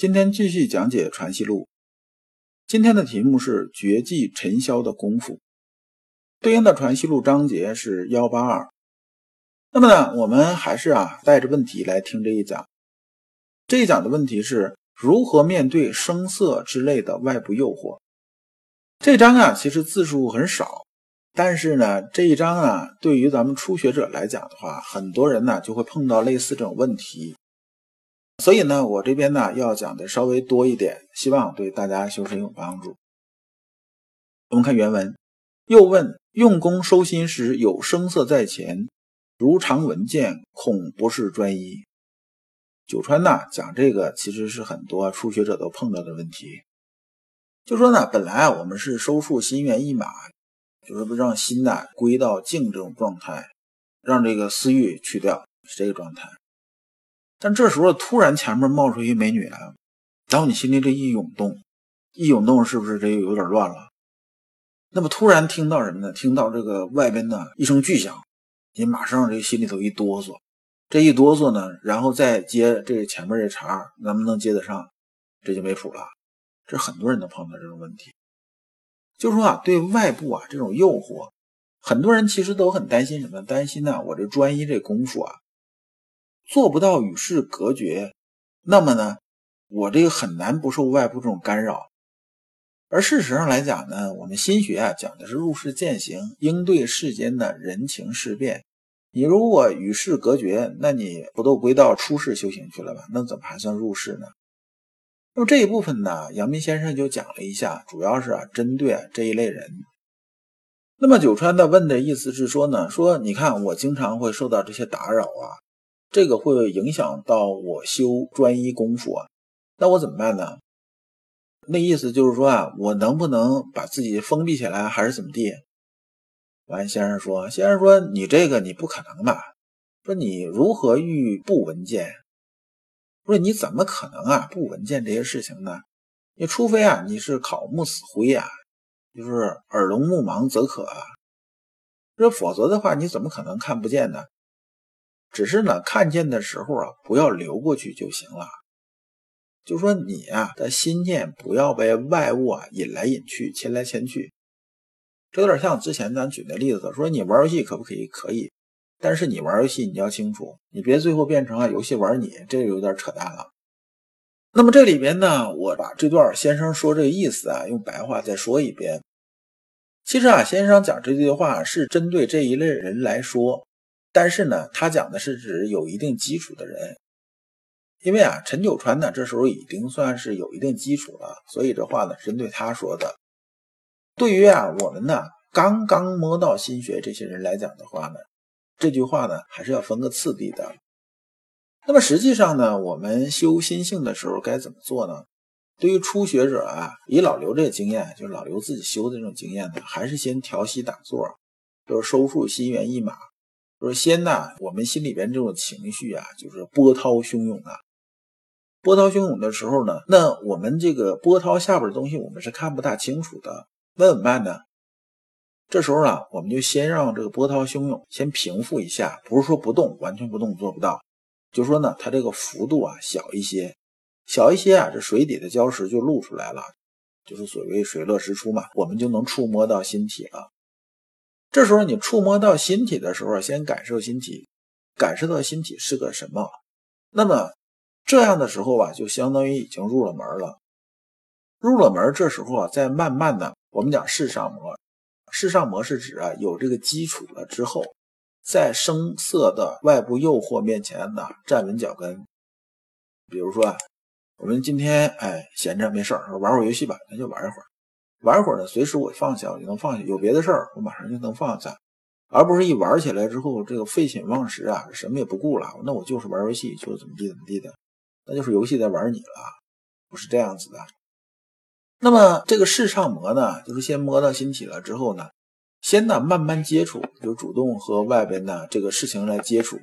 今天继续讲解《传习录》。今天的题目是“绝技尘嚣的功夫”，对应的《传习录》章节是幺八二。那么呢，我们还是啊带着问题来听这一讲。这一讲的问题是如何面对声色之类的外部诱惑。这章啊，其实字数很少，但是呢，这一章啊，对于咱们初学者来讲的话，很多人呢就会碰到类似这种问题。所以呢，我这边呢要讲的稍微多一点，希望对大家修身有帮助。我们看原文，又问用功收心时有声色在前，如常闻见，恐不是专一。九川呢讲这个其实是很多初学者都碰到的问题，就说呢，本来我们是收束心猿意马，就是不让心呢归到静这种状态，让这个私欲去掉，是这个状态。但这时候突然前面冒出一美女来，然后你心里这一涌动，一涌动是不是这又有点乱了？那么突然听到什么呢？听到这个外边呢一声巨响，你马上这心里头一哆嗦，这一哆嗦呢，然后再接这前面这茬，能不能接得上？这就没谱了。这很多人都碰到这种问题，就说啊，对外部啊这种诱惑，很多人其实都很担心什么？担心呢，我这专一这功夫啊。做不到与世隔绝，那么呢，我这个很难不受外部这种干扰。而事实上来讲呢，我们心学啊讲的是入世践行，应对世间的人情事变。你如果与世隔绝，那你不都归到出世修行去了吗？那怎么还算入世呢？那么这一部分呢，阳明先生就讲了一下，主要是啊针对这一类人。那么九川的问的意思是说呢，说你看我经常会受到这些打扰啊。这个会影响到我修专一功夫啊，那我怎么办呢？那意思就是说啊，我能不能把自己封闭起来，还是怎么地？完，先生说，先生说你这个你不可能吧？说你如何遇不闻见？说你怎么可能啊不闻见这些事情呢？你除非啊你是考木死灰啊，就是耳聋目盲则可啊，这否则的话你怎么可能看不见呢？只是呢，看见的时候啊，不要流过去就行了。就说你啊的心念不要被外物啊引来引去、牵来牵去。这有点像之前咱举的例子，说你玩游戏可不可以？可以，但是你玩游戏你要清楚，你别最后变成啊游戏玩你，这有点扯淡了。那么这里边呢，我把这段先生说这个意思啊，用白话再说一遍。其实啊，先生讲这句话是针对这一类人来说。但是呢，他讲的是指有一定基础的人，因为啊，陈九川呢这时候已经算是有一定基础了，所以这话呢针对他说的。对于啊我们呢刚刚摸到心学这些人来讲的话呢，这句话呢还是要分个次第的。那么实际上呢，我们修心性的时候该怎么做呢？对于初学者啊，以老刘这个经验，就是老刘自己修的这种经验呢，还是先调息打坐，就是收束心猿意马。说先呢，我们心里边这种情绪啊，就是波涛汹涌啊。波涛汹涌的时候呢，那我们这个波涛下边的东西，我们是看不大清楚的。那怎么办呢？这时候呢，我们就先让这个波涛汹涌先平复一下，不是说不动，完全不动做不到。就说呢，它这个幅度啊小一些，小一些啊，这水底的礁石就露出来了，就是所谓水落石出嘛，我们就能触摸到心体了。这时候你触摸到心体的时候，先感受心体，感受到心体是个什么。那么这样的时候啊，就相当于已经入了门了。入了门，这时候啊，再慢慢的，我们讲世上魔，世上魔是指啊有这个基础了之后，在声色的外部诱惑面前呢站稳脚跟。比如说啊，我们今天哎闲着没事儿，玩会儿游戏吧，那就玩一会儿。玩会儿呢，随时我放下我就能放下，有别的事儿我马上就能放下，而不是一玩起来之后这个废寝忘食啊，什么也不顾了，那我就是玩游戏，就怎么地怎么地的。那就是游戏在玩你了，不是这样子的。那么这个视上模呢，就是先摸到心体了之后呢，先呢慢慢接触，就主动和外边的这个事情来接触。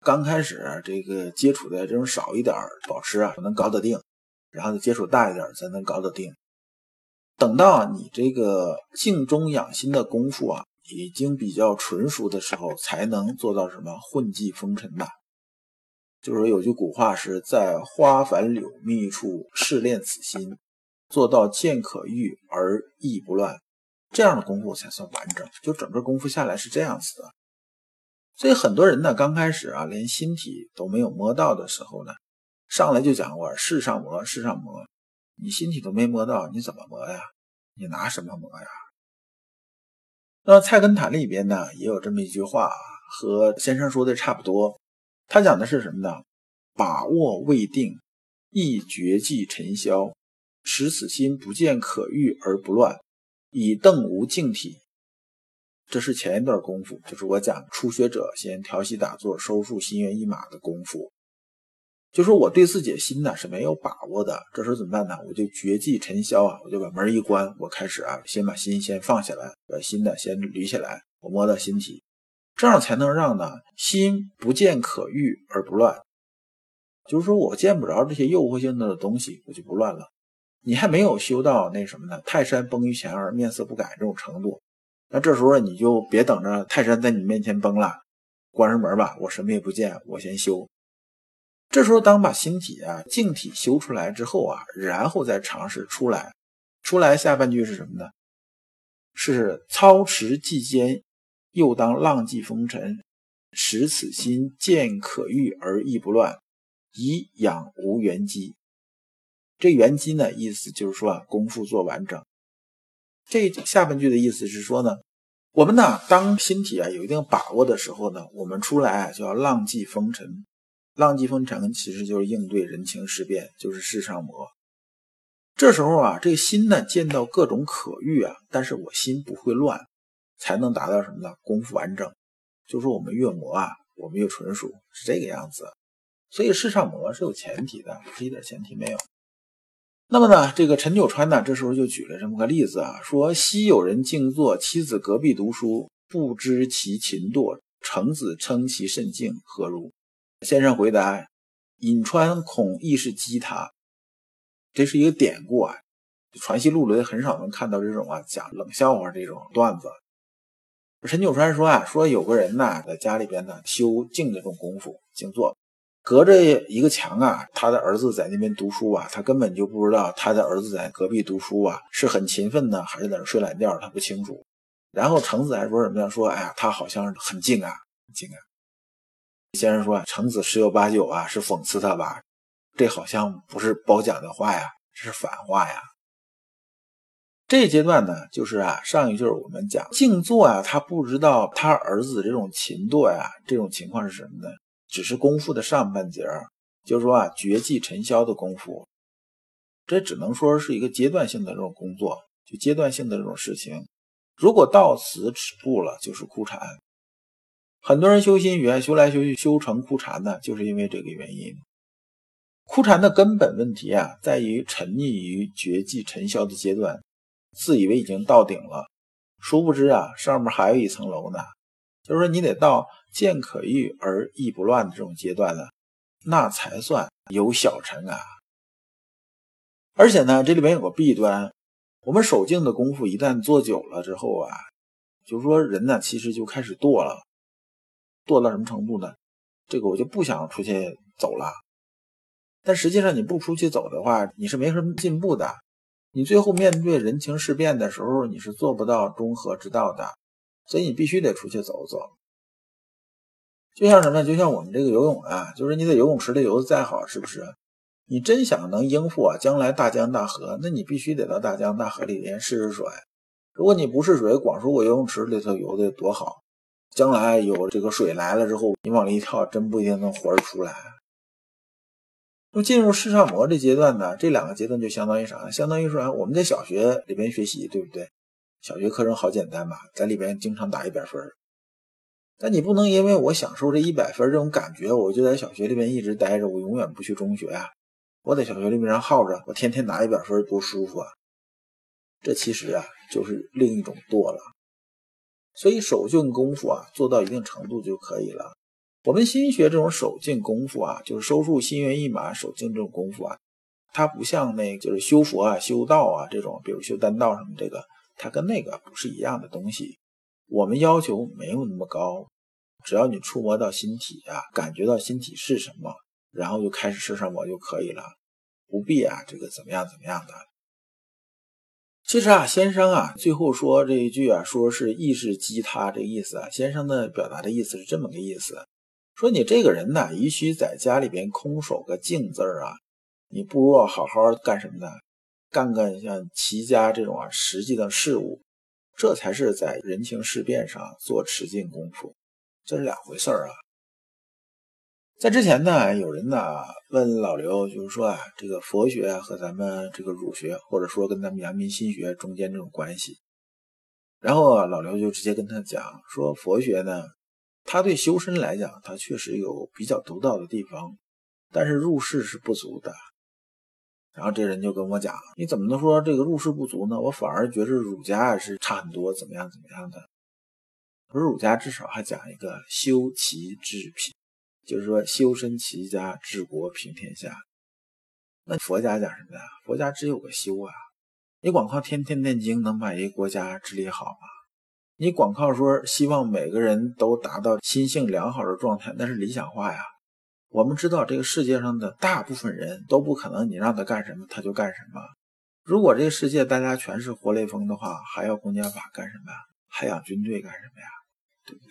刚开始这个接触的这种少一点，保持啊能搞得定，然后接触大一点才能搞得定。等到你这个静中养心的功夫啊，已经比较纯熟的时候，才能做到什么混迹风尘的。就是有句古话是在花繁柳密处试炼此心。做到见可欲而意不乱，这样的功夫才算完整。就整个功夫下来是这样子的。所以很多人呢，刚开始啊，连心体都没有摸到的时候呢，上来就讲我世上摸，世上摸，你心体都没摸到，你怎么摸呀？你拿什么摸呀？那《菜根谭》里边呢，也有这么一句话，和先生说的差不多。他讲的是什么呢？把握未定，亦绝迹尘嚣。使此心不见可欲而不乱，以邓无净体。这是前一段功夫，就是我讲初学者先调息打坐、收束心猿意马的功夫。就说我对自己的心呢是没有把握的，这时候怎么办呢？我就绝迹尘嚣啊，我就把门一关，我开始啊，先把心先放下来，把心呢先捋起来，我摸到心体，这样才能让呢心不见可欲而不乱。就是说我见不着这些诱惑性的东西，我就不乱了。你还没有修到那什么呢？泰山崩于前而面色不改这种程度，那这时候你就别等着泰山在你面前崩了，关上门吧，我什么也不见，我先修。这时候当把心体啊静体修出来之后啊，然后再尝试出来。出来下半句是什么呢？是操持既坚，又当浪迹风尘，使此心见可欲而意不乱，以养无缘机。这原机呢，意思就是说啊，功夫做完整。这下半句的意思是说呢，我们呢，当心体啊有一定把握的时候呢，我们出来啊就要浪迹风尘。浪迹风尘其实就是应对人情世变，就是世上魔。这时候啊，这个心呢见到各种可欲啊，但是我心不会乱，才能达到什么呢？功夫完整。就说我们越磨啊，我们越纯熟，是这个样子。所以世上魔是有前提的，是一点前提没有。那么呢，这个陈九川呢，这时候就举了这么个例子啊，说昔有人静坐，妻子隔壁读书，不知其勤惰，程子称其甚静，何如？先生回答：尹川恐亦是激他。这是一个典故啊，传习录里很少能看到这种啊讲冷笑话这种段子。陈九川说啊，说有个人呢，在家里边呢修静这种功夫，静坐。隔着一个墙啊，他的儿子在那边读书啊，他根本就不知道他的儿子在隔壁读书啊，是很勤奋呢，还是在那睡懒觉，他不清楚。然后程子还说什么呀？说哎呀，他好像很静啊，静啊。先生说程子十有八九啊是讽刺他吧？这好像不是褒奖的话呀，这是反话呀。这阶段呢，就是啊，上一句我们讲静坐啊，他不知道他儿子这种勤惰呀，这种情况是什么呢？只是功夫的上半截儿，就是说啊，绝迹尘嚣的功夫，这只能说是一个阶段性的这种工作，就阶段性的这种事情。如果到此止步了，就是枯禅。很多人修心缘，修来修去修成枯禅呢，就是因为这个原因。枯禅的根本问题啊，在于沉溺于绝迹尘嚣的阶段，自以为已经到顶了，殊不知啊，上面还有一层楼呢。就是说，你得到。见可欲而意不乱的这种阶段呢，那才算有小成啊。而且呢，这里边有个弊端，我们守静的功夫一旦做久了之后啊，就是说人呢，其实就开始堕了，堕到什么程度呢？这个我就不想出去走了。但实际上你不出去走的话，你是没什么进步的。你最后面对人情世变的时候，你是做不到中和之道的。所以你必须得出去走走。就像什么？就像我们这个游泳啊，就是你在游泳池里游的再好，是不是？你真想能应付啊，将来大江大河，那你必须得到大江大河里边试试水。如果你不试水，光说我游泳池里头游的多好，将来有这个水来了之后，你往里一跳，真不一定能活着出来。那么进入视上魔这阶段呢？这两个阶段就相当于啥？相当于说啊我们在小学里边学习，对不对？小学课程好简单吧，在里边经常打一百分。但你不能因为我享受这一百分这种感觉，我就在小学里边一直待着，我永远不去中学啊！我在小学里边耗着，我天天拿一百分多舒服啊！这其实啊，就是另一种惰了。所以手劲功夫啊，做到一定程度就可以了。我们心学这种手劲功夫啊，就是收束心猿意马、手劲这种功夫啊，它不像那就是修佛啊、修道啊这种，比如修丹道什么这个，它跟那个不是一样的东西。我们要求没有那么高，只要你触摸到心体啊，感觉到心体是什么，然后就开始施上我就可以了，不必啊这个怎么样怎么样的。其实啊，先生啊，最后说这一句啊，说是意识激他这意思啊。先生呢表达的意思是这么个意思，说你这个人呢，与其在家里边空守个静字儿啊，你不如好好干什么呢？干干像齐家这种啊实际的事物，这才是在人情世变上做持劲功夫，这是两回事儿啊。在之前呢，有人呢问老刘，就是说啊，这个佛学和咱们这个儒学，或者说跟咱们阳明心学中间这种关系。然后啊老刘就直接跟他讲说，佛学呢，他对修身来讲，他确实有比较独到的地方，但是入世是不足的。然后这人就跟我讲，你怎么能说这个入世不足呢？我反而觉着儒家是差很多，怎么样怎么样的？说儒家至少还讲一个修齐治平。就是说，修身齐家治国平天下。那佛家讲什么呀？佛家只有个修啊！你光靠天天念经能把一个国家治理好吗？你光靠说希望每个人都达到心性良好的状态，那是理想化呀。我们知道这个世界上的大部分人都不可能，你让他干什么他就干什么。如果这个世界大家全是活雷锋的话，还要公检法干什么呀？还养军队干什么呀？对不对？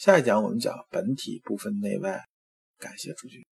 下一讲我们讲本体不分内外，感谢诸君。